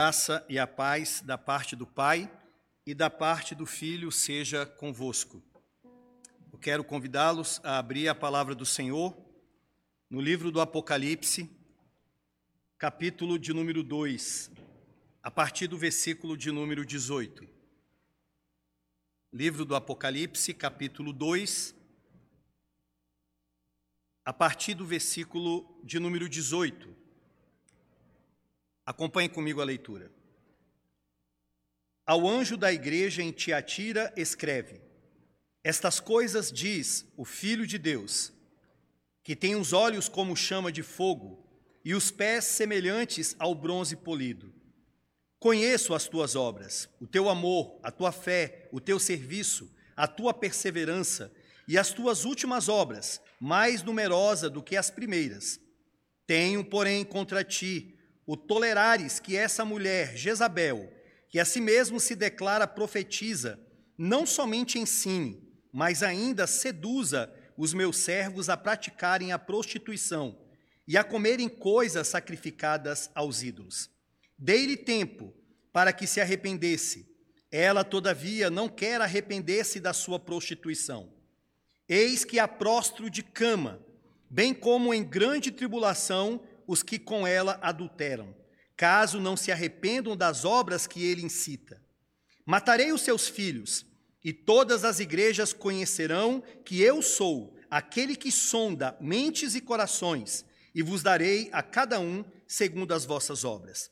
graça e a paz da parte do Pai e da parte do Filho seja convosco. Eu quero convidá-los a abrir a palavra do Senhor no livro do Apocalipse, capítulo de número 2, a partir do versículo de número 18. Livro do Apocalipse, capítulo 2, a partir do versículo de número 18. Acompanhe comigo a leitura. Ao anjo da igreja em Tiatira, escreve: Estas coisas diz o Filho de Deus, que tem os olhos como chama de fogo e os pés semelhantes ao bronze polido. Conheço as tuas obras, o teu amor, a tua fé, o teu serviço, a tua perseverança e as tuas últimas obras, mais numerosa do que as primeiras. Tenho, porém, contra ti o tolerares que essa mulher, Jezabel, que a si mesmo se declara profetiza, não somente ensine, mas ainda seduza os meus servos a praticarem a prostituição e a comerem coisas sacrificadas aos ídolos. Dei-lhe tempo para que se arrependesse. Ela, todavia, não quer arrepender-se da sua prostituição. Eis que a prostro de cama, bem como em grande tribulação os que com ela adulteram, caso não se arrependam das obras que ele incita. Matarei os seus filhos, e todas as igrejas conhecerão que eu sou aquele que sonda mentes e corações, e vos darei a cada um segundo as vossas obras.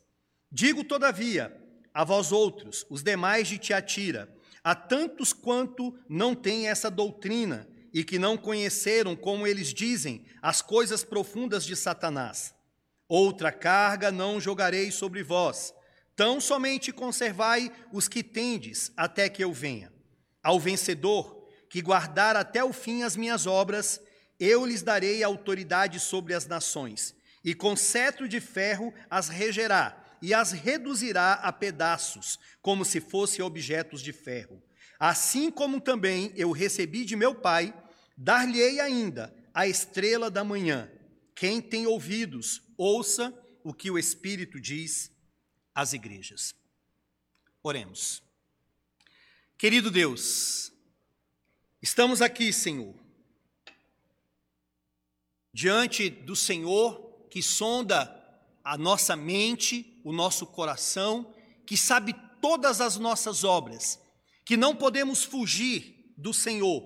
Digo, todavia, a vós outros, os demais de Tiatira, a tantos quanto não têm essa doutrina e que não conheceram, como eles dizem, as coisas profundas de Satanás. Outra carga não jogarei sobre vós, tão somente conservai os que tendes até que eu venha. Ao vencedor, que guardar até o fim as minhas obras, eu lhes darei autoridade sobre as nações, e com cetro de ferro as regerá, e as reduzirá a pedaços, como se fossem objetos de ferro. Assim como também eu recebi de meu Pai, dar-lhe-ei ainda a estrela da manhã. Quem tem ouvidos, ouça o que o Espírito diz às igrejas. Oremos. Querido Deus, estamos aqui, Senhor, diante do Senhor que sonda a nossa mente, o nosso coração, que sabe todas as nossas obras, que não podemos fugir do Senhor,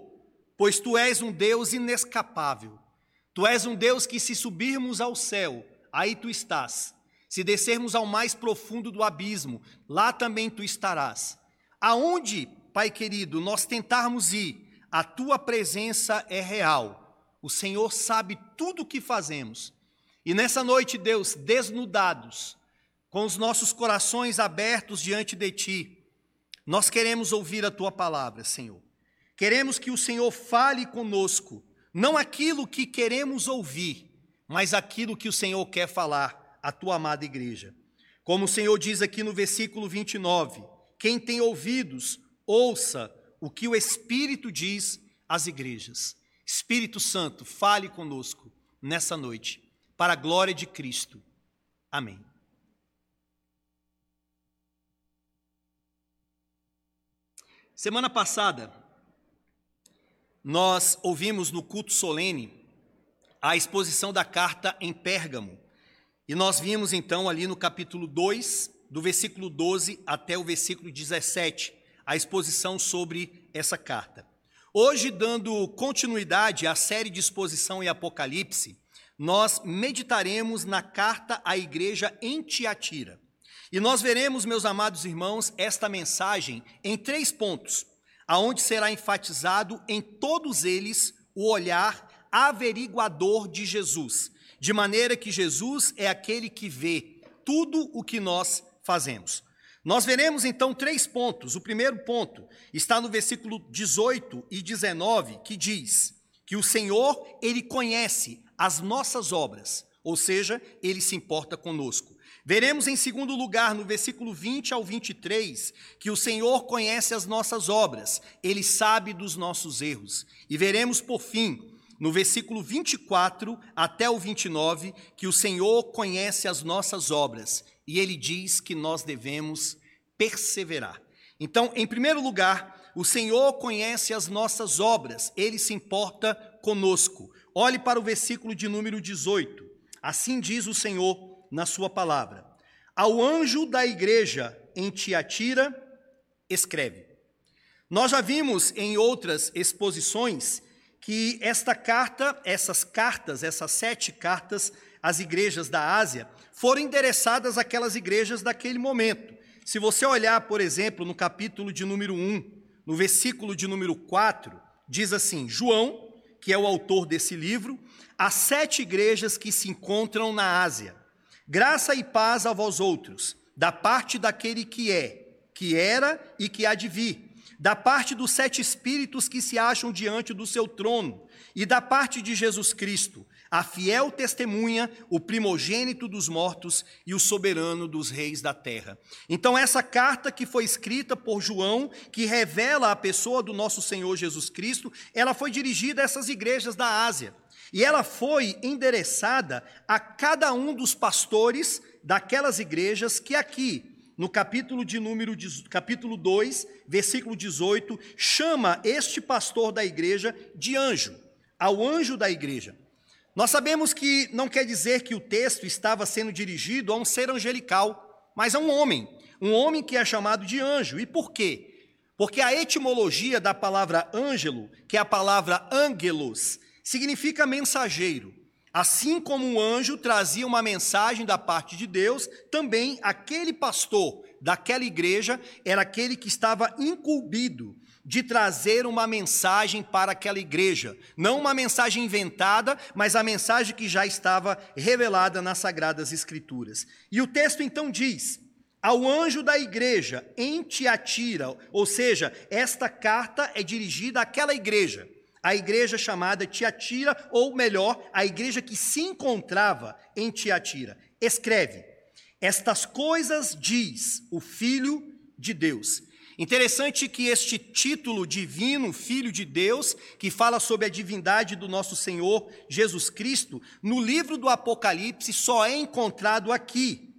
pois tu és um Deus inescapável. Tu és um Deus que, se subirmos ao céu, aí tu estás. Se descermos ao mais profundo do abismo, lá também tu estarás. Aonde, Pai querido, nós tentarmos ir, a tua presença é real. O Senhor sabe tudo o que fazemos. E nessa noite, Deus, desnudados, com os nossos corações abertos diante de ti, nós queremos ouvir a tua palavra, Senhor. Queremos que o Senhor fale conosco não aquilo que queremos ouvir, mas aquilo que o Senhor quer falar à tua amada igreja. Como o Senhor diz aqui no versículo 29, quem tem ouvidos, ouça o que o Espírito diz às igrejas. Espírito Santo, fale conosco nessa noite, para a glória de Cristo. Amém. Semana passada, nós ouvimos no culto solene a exposição da carta em Pérgamo. E nós vimos então ali no capítulo 2, do versículo 12 até o versículo 17, a exposição sobre essa carta. Hoje, dando continuidade à série de exposição em Apocalipse, nós meditaremos na carta à igreja em Tiatira. E nós veremos, meus amados irmãos, esta mensagem em três pontos aonde será enfatizado em todos eles o olhar averiguador de Jesus, de maneira que Jesus é aquele que vê tudo o que nós fazemos. Nós veremos então três pontos. O primeiro ponto está no versículo 18 e 19, que diz que o Senhor, ele conhece as nossas obras, ou seja, ele se importa conosco. Veremos em segundo lugar, no versículo 20 ao 23, que o Senhor conhece as nossas obras, ele sabe dos nossos erros. E veremos por fim, no versículo 24 até o 29, que o Senhor conhece as nossas obras e ele diz que nós devemos perseverar. Então, em primeiro lugar, o Senhor conhece as nossas obras, ele se importa conosco. Olhe para o versículo de número 18. Assim diz o Senhor na sua palavra: Ao anjo da igreja em Tiatira, escreve. Nós já vimos em outras exposições que esta carta, essas cartas, essas sete cartas às igrejas da Ásia, foram endereçadas àquelas igrejas daquele momento. Se você olhar, por exemplo, no capítulo de número 1, no versículo de número 4, diz assim: João, que é o autor desse livro, às sete igrejas que se encontram na Ásia. Graça e paz a vós outros, da parte daquele que é, que era e que há de vir, da parte dos sete espíritos que se acham diante do seu trono, e da parte de Jesus Cristo, a fiel testemunha, o primogênito dos mortos e o soberano dos reis da terra. Então, essa carta que foi escrita por João, que revela a pessoa do nosso Senhor Jesus Cristo, ela foi dirigida a essas igrejas da Ásia. E ela foi endereçada a cada um dos pastores daquelas igrejas que aqui, no capítulo de número capítulo 2, versículo 18, chama este pastor da igreja de anjo, ao anjo da igreja. Nós sabemos que não quer dizer que o texto estava sendo dirigido a um ser angelical, mas a um homem, um homem que é chamado de anjo. E por quê? Porque a etimologia da palavra ângelo, que é a palavra angelos, significa mensageiro. Assim como um anjo trazia uma mensagem da parte de Deus, também aquele pastor daquela igreja era aquele que estava incumbido de trazer uma mensagem para aquela igreja. Não uma mensagem inventada, mas a mensagem que já estava revelada nas Sagradas Escrituras. E o texto então diz: ao anjo da igreja em Tiatira, ou seja, esta carta é dirigida àquela igreja, a igreja chamada Tiatira, ou melhor, a igreja que se encontrava em Tiatira. Escreve: Estas coisas diz o Filho de Deus Interessante que este título divino, Filho de Deus, que fala sobre a divindade do nosso Senhor Jesus Cristo, no livro do Apocalipse só é encontrado aqui,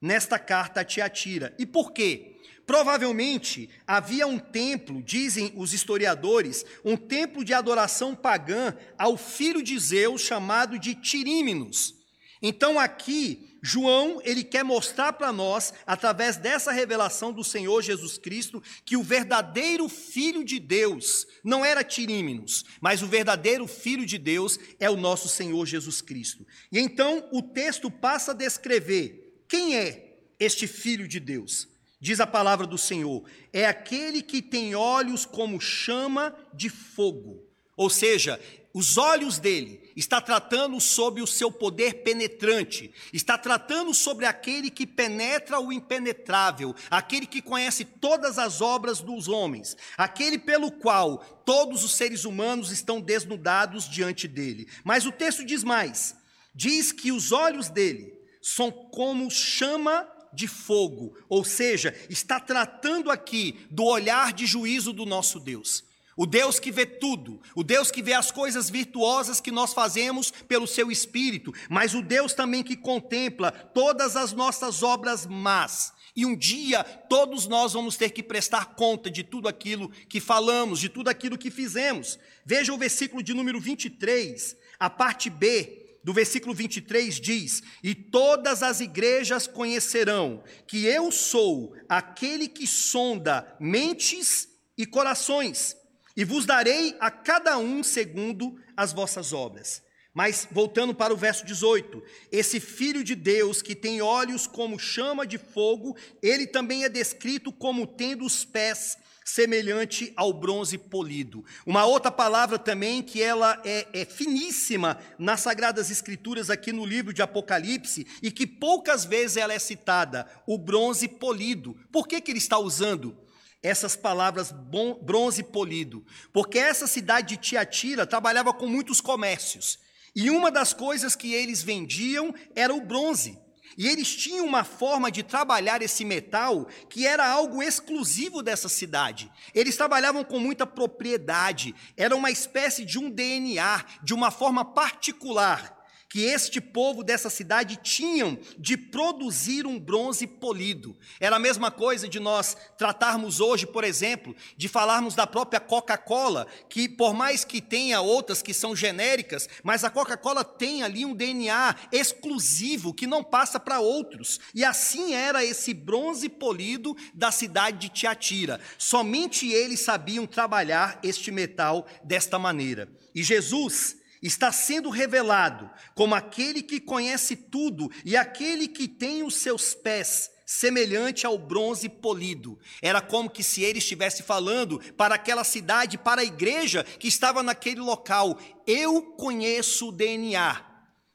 nesta carta a Tiatira. E por quê? Provavelmente havia um templo, dizem os historiadores, um templo de adoração pagã ao filho de Zeus chamado de Tirímenos. Então aqui João, ele quer mostrar para nós, através dessa revelação do Senhor Jesus Cristo, que o verdadeiro Filho de Deus não era Tirímenos, mas o verdadeiro Filho de Deus é o nosso Senhor Jesus Cristo. E então o texto passa a descrever quem é este Filho de Deus. Diz a palavra do Senhor: é aquele que tem olhos como chama de fogo. Ou seja, os olhos dele está tratando sobre o seu poder penetrante, está tratando sobre aquele que penetra o impenetrável, aquele que conhece todas as obras dos homens, aquele pelo qual todos os seres humanos estão desnudados diante dele. Mas o texto diz mais: diz que os olhos dele são como chama de fogo, ou seja, está tratando aqui do olhar de juízo do nosso Deus. O Deus que vê tudo, o Deus que vê as coisas virtuosas que nós fazemos pelo seu espírito, mas o Deus também que contempla todas as nossas obras más. E um dia todos nós vamos ter que prestar conta de tudo aquilo que falamos, de tudo aquilo que fizemos. Veja o versículo de número 23, a parte B do versículo 23 diz: E todas as igrejas conhecerão que eu sou aquele que sonda mentes e corações e vos darei a cada um segundo as vossas obras. Mas, voltando para o verso 18, esse filho de Deus que tem olhos como chama de fogo, ele também é descrito como tendo os pés semelhante ao bronze polido. Uma outra palavra também que ela é, é, finíssima nas Sagradas Escrituras aqui no livro de Apocalipse e que poucas vezes ela é citada, o bronze polido. Por que, que ele está usando? essas palavras bronze polido, porque essa cidade de Tiatira trabalhava com muitos comércios, e uma das coisas que eles vendiam era o bronze. E eles tinham uma forma de trabalhar esse metal que era algo exclusivo dessa cidade. Eles trabalhavam com muita propriedade, era uma espécie de um DNA, de uma forma particular que este povo dessa cidade tinham de produzir um bronze polido. Era a mesma coisa de nós tratarmos hoje, por exemplo, de falarmos da própria Coca-Cola, que por mais que tenha outras que são genéricas, mas a Coca-Cola tem ali um DNA exclusivo que não passa para outros. E assim era esse bronze polido da cidade de Tiatira. Somente eles sabiam trabalhar este metal desta maneira. E Jesus está sendo revelado como aquele que conhece tudo e aquele que tem os seus pés semelhante ao bronze polido. Era como que se ele estivesse falando para aquela cidade, para a igreja que estava naquele local. Eu conheço o DNA.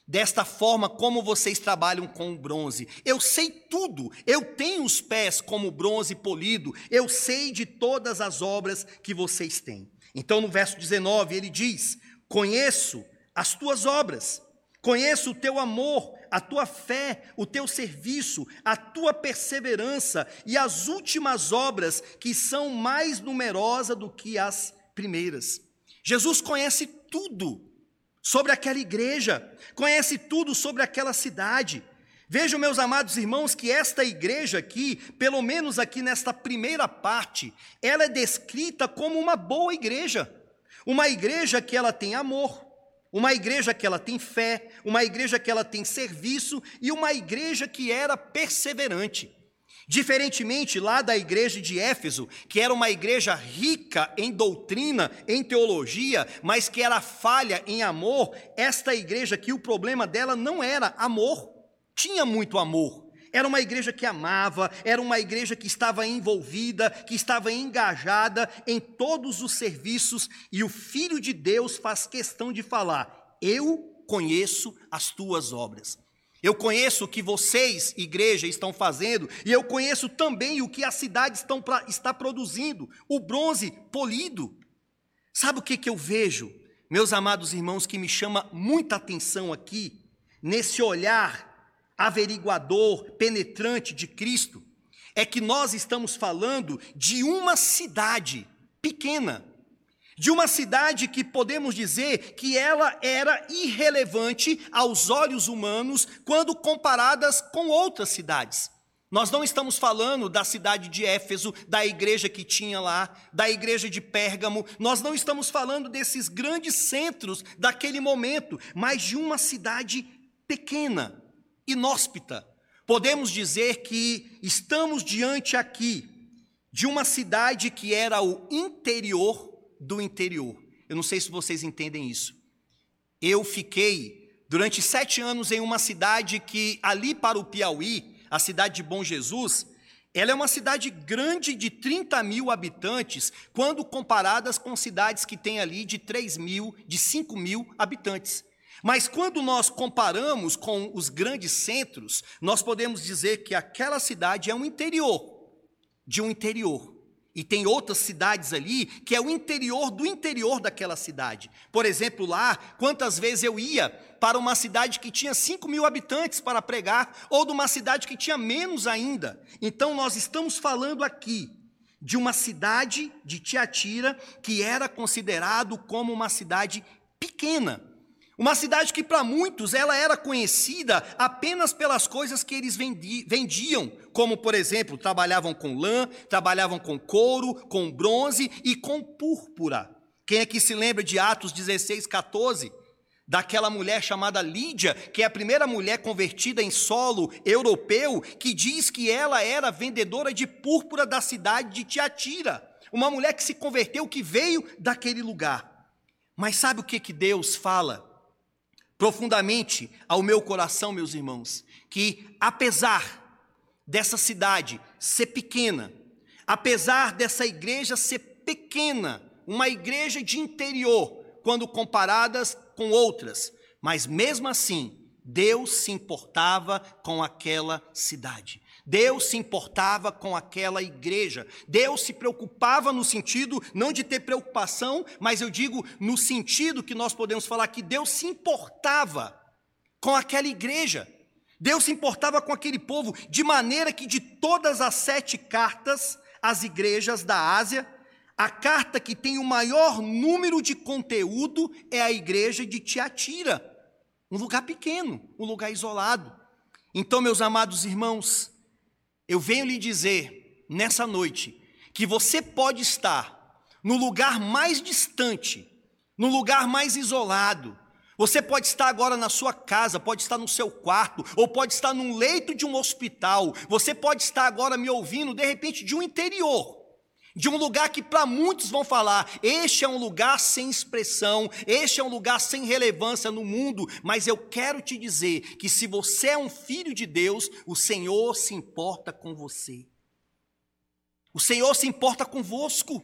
Desta forma, como vocês trabalham com o bronze. Eu sei tudo, eu tenho os pés como bronze polido, eu sei de todas as obras que vocês têm. Então, no verso 19, ele diz: Conheço as tuas obras, conheço o teu amor, a tua fé, o teu serviço, a tua perseverança e as últimas obras que são mais numerosas do que as primeiras. Jesus conhece tudo sobre aquela igreja, conhece tudo sobre aquela cidade. Vejam, meus amados irmãos, que esta igreja aqui, pelo menos aqui nesta primeira parte, ela é descrita como uma boa igreja. Uma igreja que ela tem amor, uma igreja que ela tem fé, uma igreja que ela tem serviço e uma igreja que era perseverante. Diferentemente lá da igreja de Éfeso, que era uma igreja rica em doutrina, em teologia, mas que era falha em amor, esta igreja aqui, o problema dela não era amor, tinha muito amor, era uma igreja que amava, era uma igreja que estava envolvida, que estava engajada em todos os serviços, e o Filho de Deus faz questão de falar: Eu conheço as tuas obras. Eu conheço o que vocês, igreja, estão fazendo, e eu conheço também o que a cidade estão, está produzindo, o bronze polido. Sabe o que, que eu vejo, meus amados irmãos, que me chama muita atenção aqui, nesse olhar averiguador, penetrante de Cristo, é que nós estamos falando de uma cidade pequena, de uma cidade que podemos dizer que ela era irrelevante aos olhos humanos quando comparadas com outras cidades. Nós não estamos falando da cidade de Éfeso, da igreja que tinha lá, da igreja de Pérgamo, nós não estamos falando desses grandes centros daquele momento, mas de uma cidade pequena, inóspita. Podemos dizer que estamos diante aqui de uma cidade que era o interior do interior. Eu não sei se vocês entendem isso. Eu fiquei durante sete anos em uma cidade que, ali para o Piauí, a cidade de Bom Jesus, ela é uma cidade grande de 30 mil habitantes, quando comparadas com cidades que têm ali de 3 mil, de 5 mil habitantes. Mas quando nós comparamos com os grandes centros, nós podemos dizer que aquela cidade é um interior de um interior. E tem outras cidades ali que é o interior do interior daquela cidade. Por exemplo, lá, quantas vezes eu ia para uma cidade que tinha 5 mil habitantes para pregar, ou de uma cidade que tinha menos ainda. Então, nós estamos falando aqui de uma cidade de Tiatira que era considerado como uma cidade pequena. Uma cidade que para muitos ela era conhecida apenas pelas coisas que eles vendiam, como por exemplo, trabalhavam com lã, trabalhavam com couro, com bronze e com púrpura. Quem é que se lembra de Atos 16, 14? Daquela mulher chamada Lídia, que é a primeira mulher convertida em solo europeu, que diz que ela era vendedora de púrpura da cidade de Tiatira. Uma mulher que se converteu, que veio daquele lugar. Mas sabe o que, que Deus fala? Profundamente ao meu coração, meus irmãos, que apesar dessa cidade ser pequena, apesar dessa igreja ser pequena, uma igreja de interior, quando comparadas com outras, mas mesmo assim, Deus se importava com aquela cidade. Deus se importava com aquela igreja. Deus se preocupava no sentido não de ter preocupação, mas eu digo no sentido que nós podemos falar que Deus se importava com aquela igreja. Deus se importava com aquele povo, de maneira que de todas as sete cartas às igrejas da Ásia, a carta que tem o maior número de conteúdo é a igreja de Tiatira, um lugar pequeno, um lugar isolado. Então, meus amados irmãos, eu venho lhe dizer nessa noite que você pode estar no lugar mais distante, no lugar mais isolado. Você pode estar agora na sua casa, pode estar no seu quarto, ou pode estar num leito de um hospital. Você pode estar agora me ouvindo, de repente, de um interior, de um lugar que para muitos vão falar: este é um lugar sem expressão, este é um lugar sem relevância no mundo. Mas eu quero te dizer que se você é um filho de Deus, o Senhor se importa com você. O Senhor se importa convosco.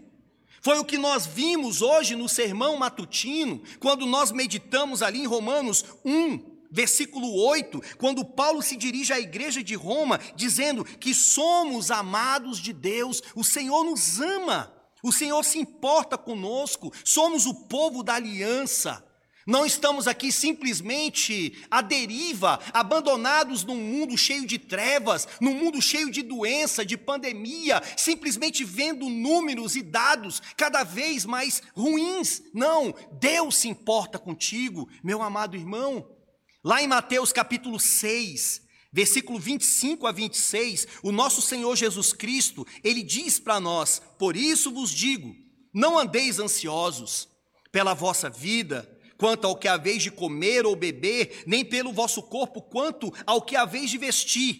Foi o que nós vimos hoje no sermão matutino, quando nós meditamos ali em Romanos 1, versículo 8, quando Paulo se dirige à igreja de Roma, dizendo que somos amados de Deus, o Senhor nos ama, o Senhor se importa conosco, somos o povo da aliança. Não estamos aqui simplesmente à deriva, abandonados num mundo cheio de trevas, num mundo cheio de doença, de pandemia, simplesmente vendo números e dados cada vez mais ruins. Não, Deus se importa contigo, meu amado irmão. Lá em Mateus capítulo 6, versículo 25 a 26, o nosso Senhor Jesus Cristo, ele diz para nós: Por isso vos digo, não andeis ansiosos pela vossa vida quanto ao que haveis de comer ou beber, nem pelo vosso corpo, quanto ao que haveis de vestir.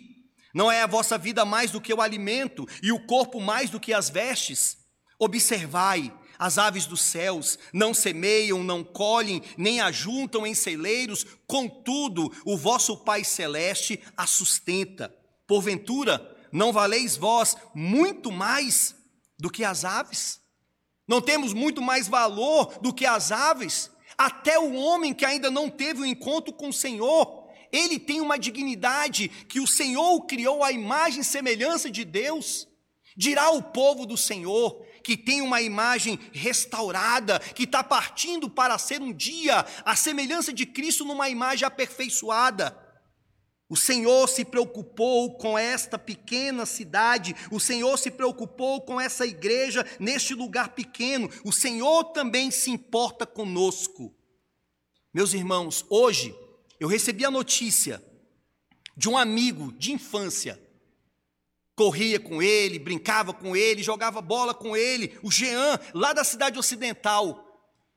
Não é a vossa vida mais do que o alimento, e o corpo mais do que as vestes? Observai as aves dos céus, não semeiam, não colhem, nem ajuntam em celeiros, contudo, o vosso Pai Celeste a sustenta. Porventura, não valeis vós muito mais do que as aves? Não temos muito mais valor do que as aves? Até o homem que ainda não teve o um encontro com o Senhor, ele tem uma dignidade que o Senhor o criou à imagem e semelhança de Deus. Dirá o povo do Senhor, que tem uma imagem restaurada, que está partindo para ser um dia a semelhança de Cristo numa imagem aperfeiçoada. O Senhor se preocupou com esta pequena cidade, o Senhor se preocupou com essa igreja neste lugar pequeno, o Senhor também se importa conosco. Meus irmãos, hoje eu recebi a notícia de um amigo de infância, corria com ele, brincava com ele, jogava bola com ele, o Jean, lá da cidade ocidental,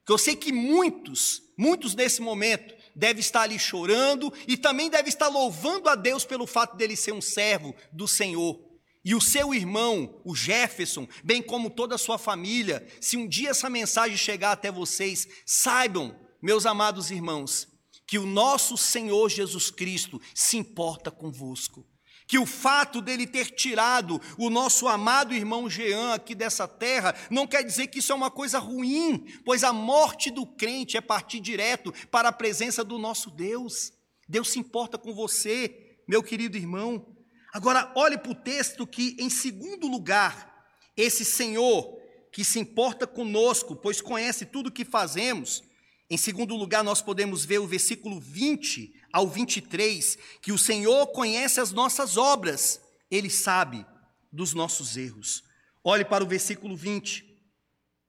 que eu sei que muitos, muitos nesse momento, deve estar ali chorando e também deve estar louvando a Deus pelo fato dele ser um servo do Senhor. E o seu irmão, o Jefferson, bem como toda a sua família, se um dia essa mensagem chegar até vocês, saibam, meus amados irmãos, que o nosso Senhor Jesus Cristo se importa convosco que o fato dele ter tirado o nosso amado irmão Jean aqui dessa terra não quer dizer que isso é uma coisa ruim, pois a morte do crente é partir direto para a presença do nosso Deus. Deus se importa com você, meu querido irmão. Agora, olhe para o texto que, em segundo lugar, esse Senhor que se importa conosco, pois conhece tudo o que fazemos. Em segundo lugar, nós podemos ver o versículo 20 ao 23, que o Senhor conhece as nossas obras, ele sabe dos nossos erros. Olhe para o versículo 20.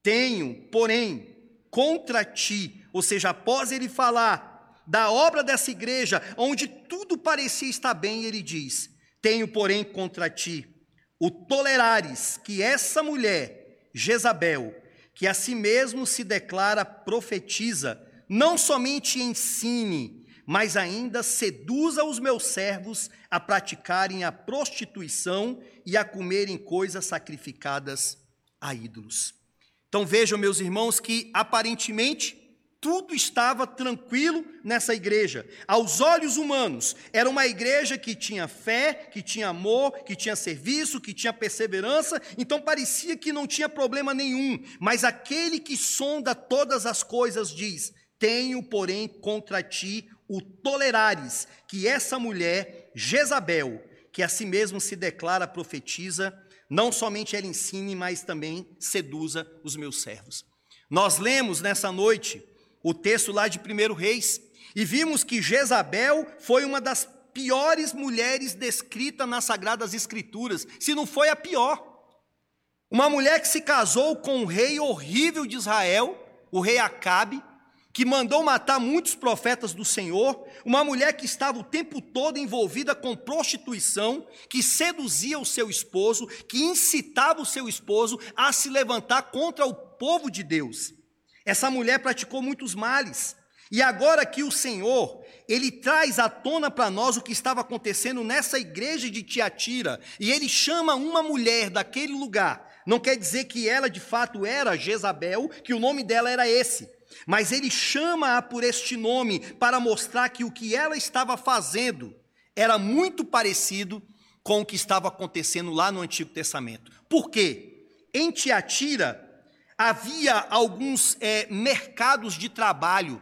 Tenho, porém, contra ti, ou seja, após ele falar da obra dessa igreja, onde tudo parecia estar bem, ele diz: Tenho, porém, contra ti o tolerares que essa mulher, Jezabel, que a si mesmo se declara profetiza, não somente ensine, mas ainda seduza os meus servos a praticarem a prostituição e a comerem coisas sacrificadas a ídolos. Então vejam, meus irmãos, que aparentemente tudo estava tranquilo nessa igreja. Aos olhos humanos, era uma igreja que tinha fé, que tinha amor, que tinha serviço, que tinha perseverança, então parecia que não tinha problema nenhum. Mas aquele que sonda todas as coisas diz: Tenho, porém, contra ti o tolerares que essa mulher, Jezabel, que a si mesmo se declara profetiza, não somente ela ensine, mas também seduza os meus servos. Nós lemos nessa noite o texto lá de 1 Reis e vimos que Jezabel foi uma das piores mulheres descritas nas Sagradas Escrituras, se não foi a pior. Uma mulher que se casou com um rei horrível de Israel, o rei Acabe, que mandou matar muitos profetas do Senhor, uma mulher que estava o tempo todo envolvida com prostituição, que seduzia o seu esposo, que incitava o seu esposo a se levantar contra o povo de Deus. Essa mulher praticou muitos males. E agora que o Senhor, ele traz à tona para nós o que estava acontecendo nessa igreja de Tiatira, e ele chama uma mulher daquele lugar. Não quer dizer que ela de fato era Jezabel, que o nome dela era esse. Mas ele chama-a por este nome para mostrar que o que ela estava fazendo era muito parecido com o que estava acontecendo lá no Antigo Testamento. Por quê? Em Tiatira havia alguns é, mercados de trabalho.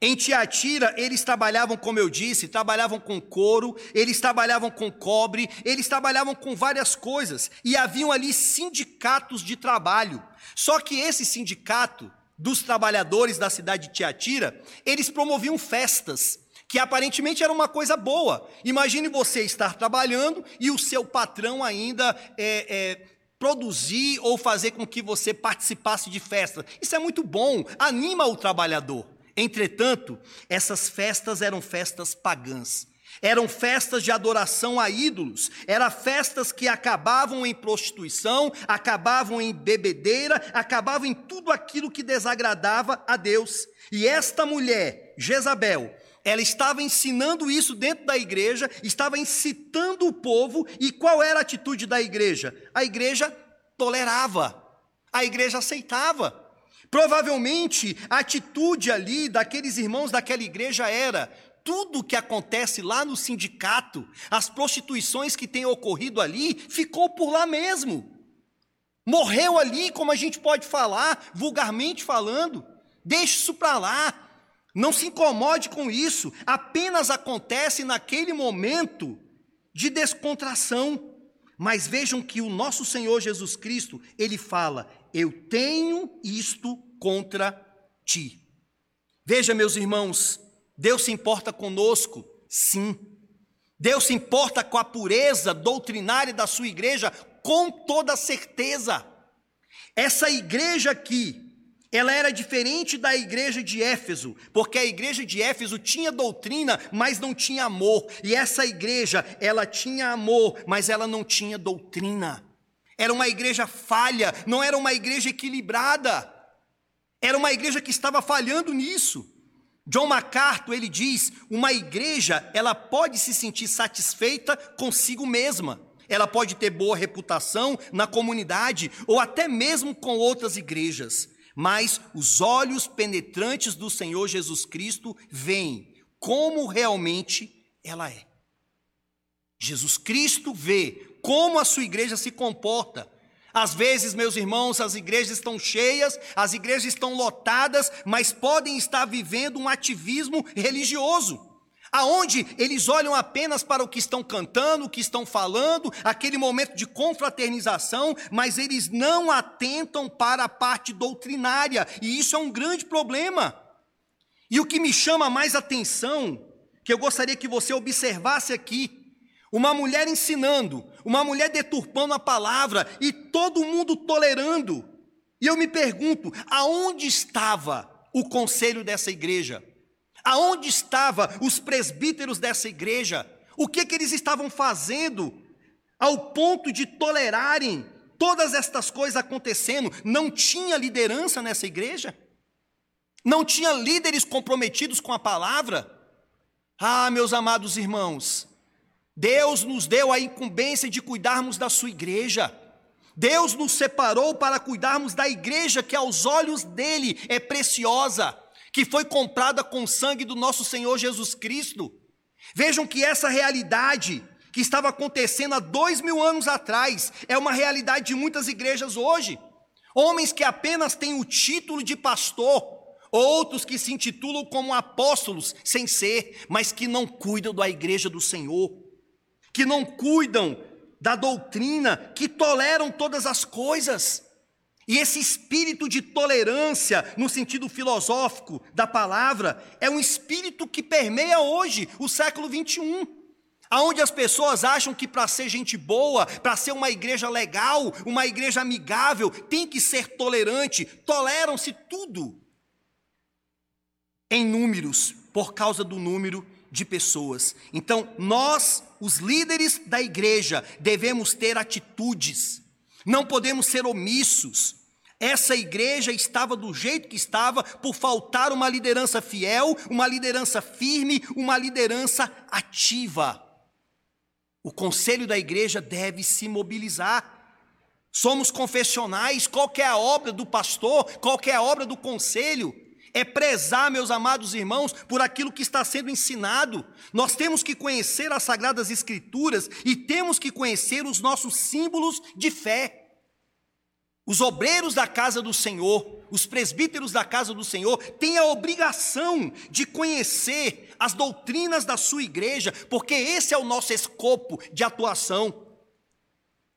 Em Tiatira, eles trabalhavam, como eu disse, trabalhavam com couro, eles trabalhavam com cobre, eles trabalhavam com várias coisas, e haviam ali sindicatos de trabalho. Só que esse sindicato dos trabalhadores da cidade de Tiatira, eles promoviam festas, que aparentemente era uma coisa boa. Imagine você estar trabalhando e o seu patrão ainda é, é, produzir ou fazer com que você participasse de festa. Isso é muito bom, anima o trabalhador. Entretanto, essas festas eram festas pagãs. Eram festas de adoração a ídolos, eram festas que acabavam em prostituição, acabavam em bebedeira, acabavam em tudo aquilo que desagradava a Deus. E esta mulher, Jezabel, ela estava ensinando isso dentro da igreja, estava incitando o povo, e qual era a atitude da igreja? A igreja tolerava, a igreja aceitava. Provavelmente a atitude ali daqueles irmãos daquela igreja era: tudo que acontece lá no sindicato, as prostituições que têm ocorrido ali, ficou por lá mesmo. Morreu ali, como a gente pode falar, vulgarmente falando. Deixe isso para lá. Não se incomode com isso. Apenas acontece naquele momento de descontração. Mas vejam que o nosso Senhor Jesus Cristo, ele fala: Eu tenho isto contra ti. Veja, meus irmãos, Deus se importa conosco? Sim. Deus se importa com a pureza doutrinária da sua igreja? Com toda certeza. Essa igreja aqui, ela era diferente da igreja de Éfeso, porque a igreja de Éfeso tinha doutrina, mas não tinha amor. E essa igreja, ela tinha amor, mas ela não tinha doutrina. Era uma igreja falha, não era uma igreja equilibrada. Era uma igreja que estava falhando nisso. John MacArthur, ele diz, uma igreja, ela pode se sentir satisfeita consigo mesma. Ela pode ter boa reputação na comunidade ou até mesmo com outras igrejas. Mas os olhos penetrantes do Senhor Jesus Cristo veem como realmente ela é. Jesus Cristo vê como a sua igreja se comporta às vezes, meus irmãos, as igrejas estão cheias, as igrejas estão lotadas, mas podem estar vivendo um ativismo religioso, aonde eles olham apenas para o que estão cantando, o que estão falando, aquele momento de confraternização, mas eles não atentam para a parte doutrinária, e isso é um grande problema. E o que me chama mais atenção, que eu gostaria que você observasse aqui, uma mulher ensinando, uma mulher deturpando a palavra e todo mundo tolerando. E eu me pergunto, aonde estava o conselho dessa igreja? Aonde estavam os presbíteros dessa igreja? O que, que eles estavam fazendo ao ponto de tolerarem todas estas coisas acontecendo? Não tinha liderança nessa igreja? Não tinha líderes comprometidos com a palavra? Ah, meus amados irmãos, Deus nos deu a incumbência de cuidarmos da sua igreja. Deus nos separou para cuidarmos da igreja que aos olhos dele é preciosa, que foi comprada com o sangue do nosso Senhor Jesus Cristo. Vejam que essa realidade que estava acontecendo há dois mil anos atrás é uma realidade de muitas igrejas hoje. Homens que apenas têm o título de pastor, outros que se intitulam como apóstolos, sem ser, mas que não cuidam da igreja do Senhor que não cuidam da doutrina, que toleram todas as coisas. E esse espírito de tolerância, no sentido filosófico da palavra, é um espírito que permeia hoje o século 21. Aonde as pessoas acham que para ser gente boa, para ser uma igreja legal, uma igreja amigável, tem que ser tolerante, toleram-se tudo. Em números, por causa do número de pessoas. Então, nós, os líderes da igreja, devemos ter atitudes, não podemos ser omissos. Essa igreja estava do jeito que estava por faltar uma liderança fiel, uma liderança firme, uma liderança ativa. O conselho da igreja deve se mobilizar. Somos confessionais, qual é a obra do pastor, qual é a obra do conselho? É prezar, meus amados irmãos, por aquilo que está sendo ensinado. Nós temos que conhecer as sagradas escrituras e temos que conhecer os nossos símbolos de fé. Os obreiros da casa do Senhor, os presbíteros da casa do Senhor, têm a obrigação de conhecer as doutrinas da sua igreja, porque esse é o nosso escopo de atuação.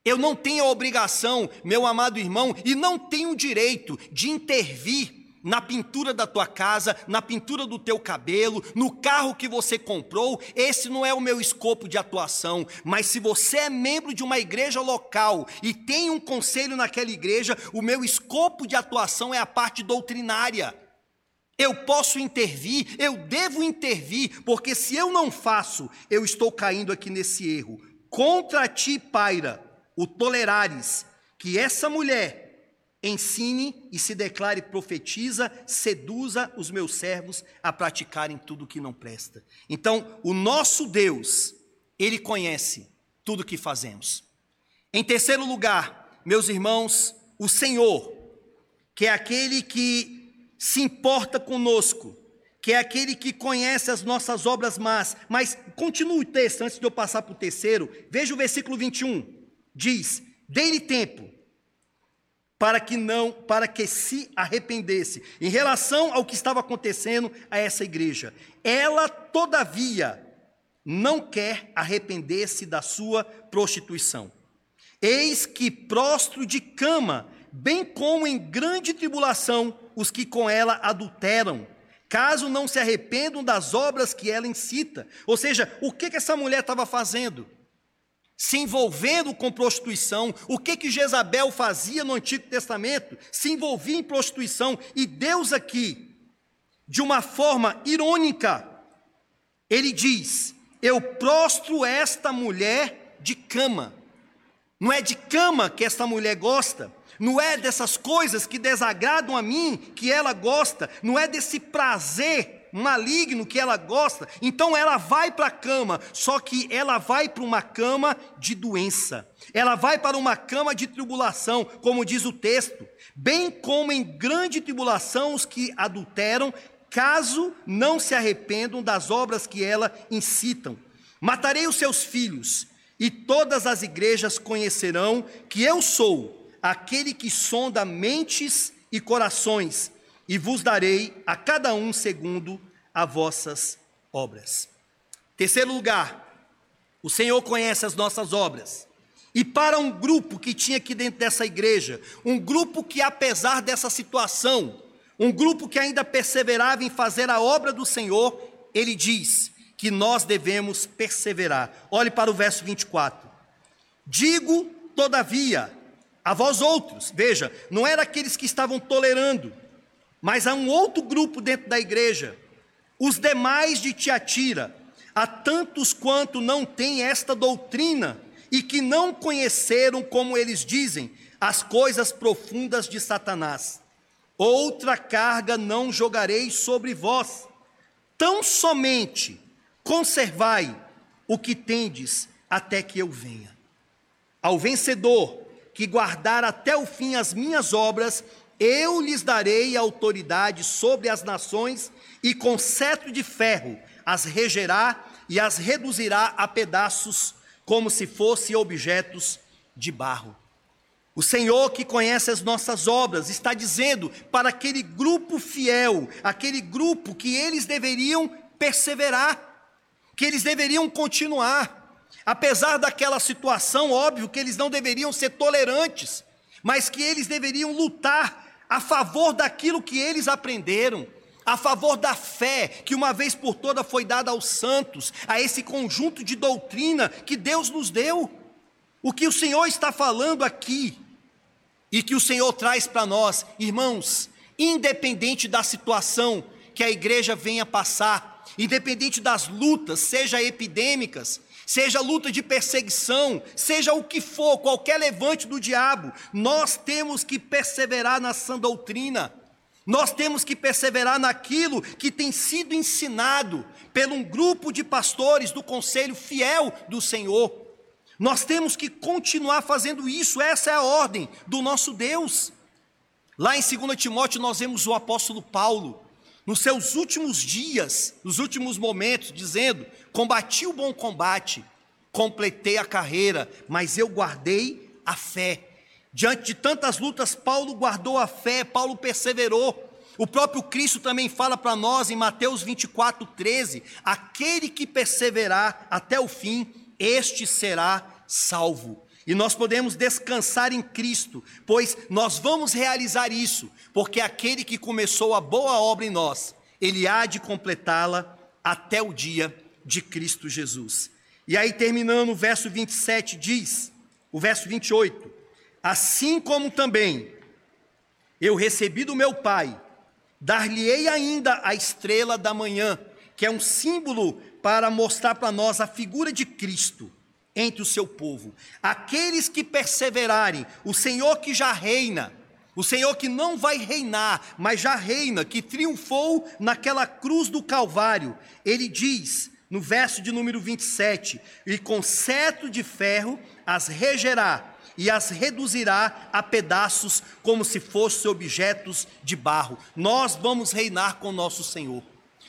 Eu não tenho a obrigação, meu amado irmão, e não tenho o direito de intervir na pintura da tua casa, na pintura do teu cabelo, no carro que você comprou, esse não é o meu escopo de atuação. Mas se você é membro de uma igreja local e tem um conselho naquela igreja, o meu escopo de atuação é a parte doutrinária. Eu posso intervir, eu devo intervir, porque se eu não faço, eu estou caindo aqui nesse erro. Contra ti paira o tolerares que essa mulher ensine e se declare profetiza, seduza os meus servos a praticarem tudo o que não presta. Então, o nosso Deus, ele conhece tudo o que fazemos. Em terceiro lugar, meus irmãos, o Senhor, que é aquele que se importa conosco, que é aquele que conhece as nossas obras más. Mas continue o texto antes de eu passar para o terceiro. Veja o versículo 21. Diz: Dê-lhe tempo para que não, para que se arrependesse em relação ao que estava acontecendo a essa igreja. Ela, todavia, não quer arrepender-se da sua prostituição. Eis que prostro de cama, bem como em grande tribulação, os que com ela adulteram, caso não se arrependam das obras que ela incita. Ou seja, o que, que essa mulher estava fazendo? Se envolvendo com prostituição. O que que Jezabel fazia no Antigo Testamento? Se envolvia em prostituição. E Deus aqui, de uma forma irônica, ele diz: Eu prostro esta mulher de cama. Não é de cama que esta mulher gosta, não é dessas coisas que desagradam a mim que ela gosta, não é desse prazer maligno que ela gosta, então ela vai para a cama, só que ela vai para uma cama de doença, ela vai para uma cama de tribulação, como diz o texto, bem como em grande tribulação os que adulteram, caso não se arrependam das obras que ela incitam. Matarei os seus filhos, e todas as igrejas conhecerão que eu sou aquele que sonda mentes e corações e vos darei a cada um segundo as vossas obras. Terceiro lugar, o Senhor conhece as nossas obras. E para um grupo que tinha aqui dentro dessa igreja, um grupo que, apesar dessa situação, um grupo que ainda perseverava em fazer a obra do Senhor, ele diz que nós devemos perseverar. Olhe para o verso 24. Digo, todavia, a vós outros, veja, não era aqueles que estavam tolerando, mas há um outro grupo dentro da igreja, os demais de Tiatira, há tantos quanto não têm esta doutrina e que não conheceram, como eles dizem, as coisas profundas de Satanás. Outra carga não jogarei sobre vós, tão somente conservai o que tendes até que eu venha. Ao vencedor que guardar até o fim as minhas obras, eu lhes darei autoridade sobre as nações, e com cetro de ferro as regerá e as reduzirá a pedaços, como se fossem objetos de barro. O Senhor que conhece as nossas obras está dizendo para aquele grupo fiel, aquele grupo que eles deveriam perseverar, que eles deveriam continuar. Apesar daquela situação, óbvio que eles não deveriam ser tolerantes, mas que eles deveriam lutar a favor daquilo que eles aprenderam, a favor da fé que uma vez por toda foi dada aos santos, a esse conjunto de doutrina que Deus nos deu. O que o Senhor está falando aqui e que o Senhor traz para nós, irmãos, independente da situação que a igreja venha passar, independente das lutas, seja epidêmicas, seja luta de perseguição, seja o que for, qualquer levante do diabo, nós temos que perseverar na sã doutrina. Nós temos que perseverar naquilo que tem sido ensinado por um grupo de pastores do conselho fiel do Senhor. Nós temos que continuar fazendo isso, essa é a ordem do nosso Deus. Lá em 2 Timóteo nós vemos o apóstolo Paulo, nos seus últimos dias, nos últimos momentos, dizendo: Combati o bom combate, completei a carreira, mas eu guardei a fé. Diante de tantas lutas, Paulo guardou a fé, Paulo perseverou. O próprio Cristo também fala para nós em Mateus 24, 13: aquele que perseverar até o fim, este será salvo. E nós podemos descansar em Cristo, pois nós vamos realizar isso, porque aquele que começou a boa obra em nós, ele há de completá-la até o dia de Cristo Jesus. E aí, terminando o verso 27, diz, o verso 28, Assim como também eu recebi do meu Pai, dar-lhe-ei ainda a estrela da manhã, que é um símbolo para mostrar para nós a figura de Cristo entre o seu povo. Aqueles que perseverarem, o Senhor que já reina, o Senhor que não vai reinar, mas já reina, que triunfou naquela cruz do Calvário, ele diz no verso de número 27: E com cetro de ferro as regerá e as reduzirá a pedaços como se fossem objetos de barro. Nós vamos reinar com nosso Senhor.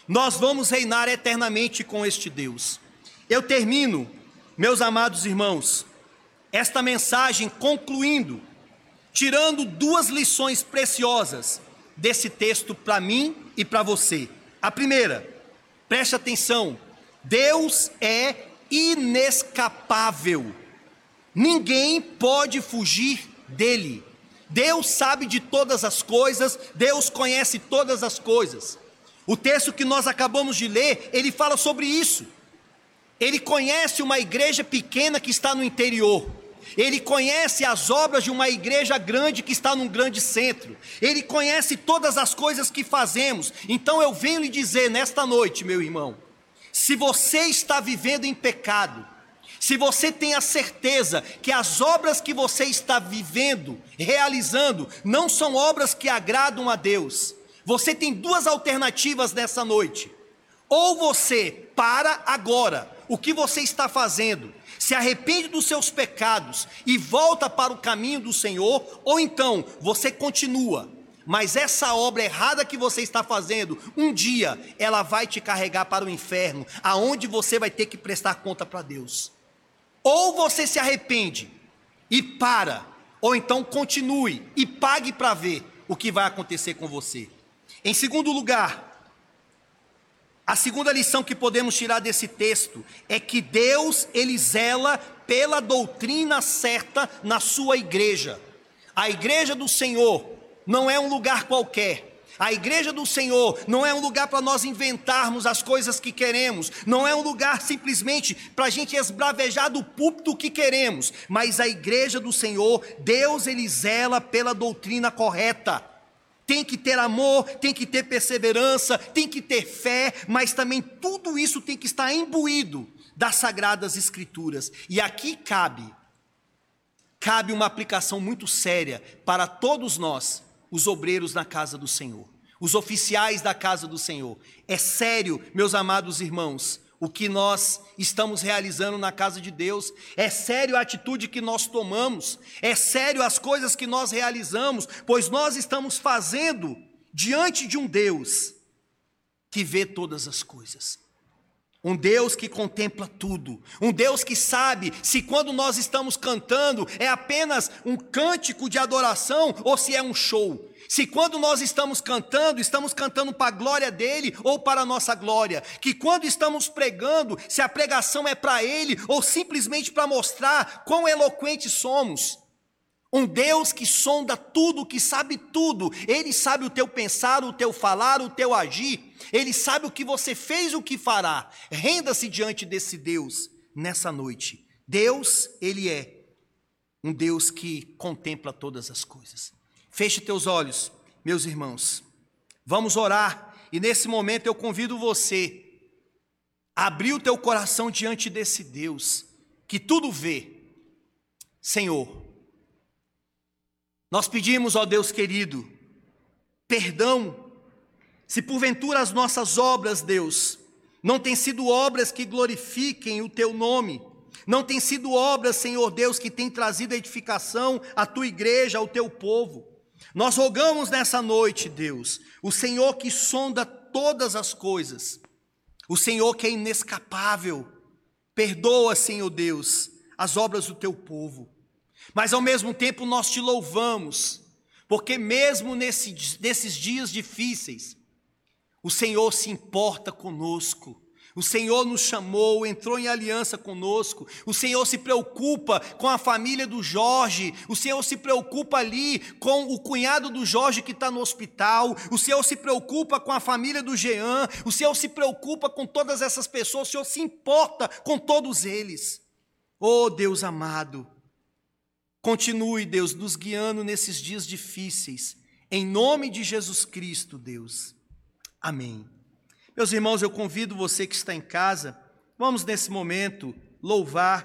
Nós vamos reinar eternamente com este Deus. Eu termino, meus amados irmãos, esta mensagem concluindo, tirando duas lições preciosas desse texto para mim e para você. A primeira, preste atenção: Deus é inescapável Ninguém pode fugir dele. Deus sabe de todas as coisas, Deus conhece todas as coisas. O texto que nós acabamos de ler, ele fala sobre isso. Ele conhece uma igreja pequena que está no interior. Ele conhece as obras de uma igreja grande que está num grande centro. Ele conhece todas as coisas que fazemos. Então eu venho lhe dizer nesta noite, meu irmão, se você está vivendo em pecado, se você tem a certeza que as obras que você está vivendo, realizando, não são obras que agradam a Deus, você tem duas alternativas nessa noite. Ou você para agora o que você está fazendo, se arrepende dos seus pecados e volta para o caminho do Senhor, ou então você continua. Mas essa obra errada que você está fazendo, um dia ela vai te carregar para o inferno, aonde você vai ter que prestar conta para Deus. Ou você se arrepende e para, ou então continue e pague para ver o que vai acontecer com você. Em segundo lugar, a segunda lição que podemos tirar desse texto é que Deus ele zela pela doutrina certa na sua igreja. A igreja do Senhor não é um lugar qualquer. A igreja do Senhor não é um lugar para nós inventarmos as coisas que queremos, não é um lugar simplesmente para a gente esbravejar do púlpito que queremos, mas a igreja do Senhor, Deus ele zela pela doutrina correta. Tem que ter amor, tem que ter perseverança, tem que ter fé, mas também tudo isso tem que estar imbuído das sagradas escrituras. E aqui cabe cabe uma aplicação muito séria para todos nós os obreiros na casa do Senhor, os oficiais da casa do Senhor. É sério, meus amados irmãos, o que nós estamos realizando na casa de Deus, é sério a atitude que nós tomamos, é sério as coisas que nós realizamos, pois nós estamos fazendo diante de um Deus que vê todas as coisas. Um Deus que contempla tudo, um Deus que sabe se quando nós estamos cantando é apenas um cântico de adoração ou se é um show. Se quando nós estamos cantando, estamos cantando para a glória dele ou para a nossa glória. Que quando estamos pregando, se a pregação é para ele ou simplesmente para mostrar quão eloquentes somos. Um Deus que sonda tudo, que sabe tudo. Ele sabe o teu pensar, o teu falar, o teu agir. Ele sabe o que você fez e o que fará. Renda-se diante desse Deus nessa noite. Deus, Ele é um Deus que contempla todas as coisas. Feche teus olhos, meus irmãos. Vamos orar. E nesse momento eu convido você a abrir o teu coração diante desse Deus que tudo vê. Senhor, nós pedimos, ó Deus querido, perdão, se porventura as nossas obras, Deus, não têm sido obras que glorifiquem o Teu nome, não têm sido obras, Senhor Deus, que têm trazido edificação à Tua igreja, ao Teu povo. Nós rogamos nessa noite, Deus, o Senhor que sonda todas as coisas, o Senhor que é inescapável, perdoa, Senhor Deus, as obras do Teu povo. Mas ao mesmo tempo nós te louvamos, porque mesmo nesse, nesses dias difíceis, o Senhor se importa conosco. O Senhor nos chamou, entrou em aliança conosco. O Senhor se preocupa com a família do Jorge. O Senhor se preocupa ali com o cunhado do Jorge que está no hospital. O Senhor se preocupa com a família do Jean. O Senhor se preocupa com todas essas pessoas. O Senhor se importa com todos eles. Oh Deus amado, Continue, Deus, nos guiando nesses dias difíceis. Em nome de Jesus Cristo, Deus. Amém. Meus irmãos, eu convido você que está em casa, vamos nesse momento louvar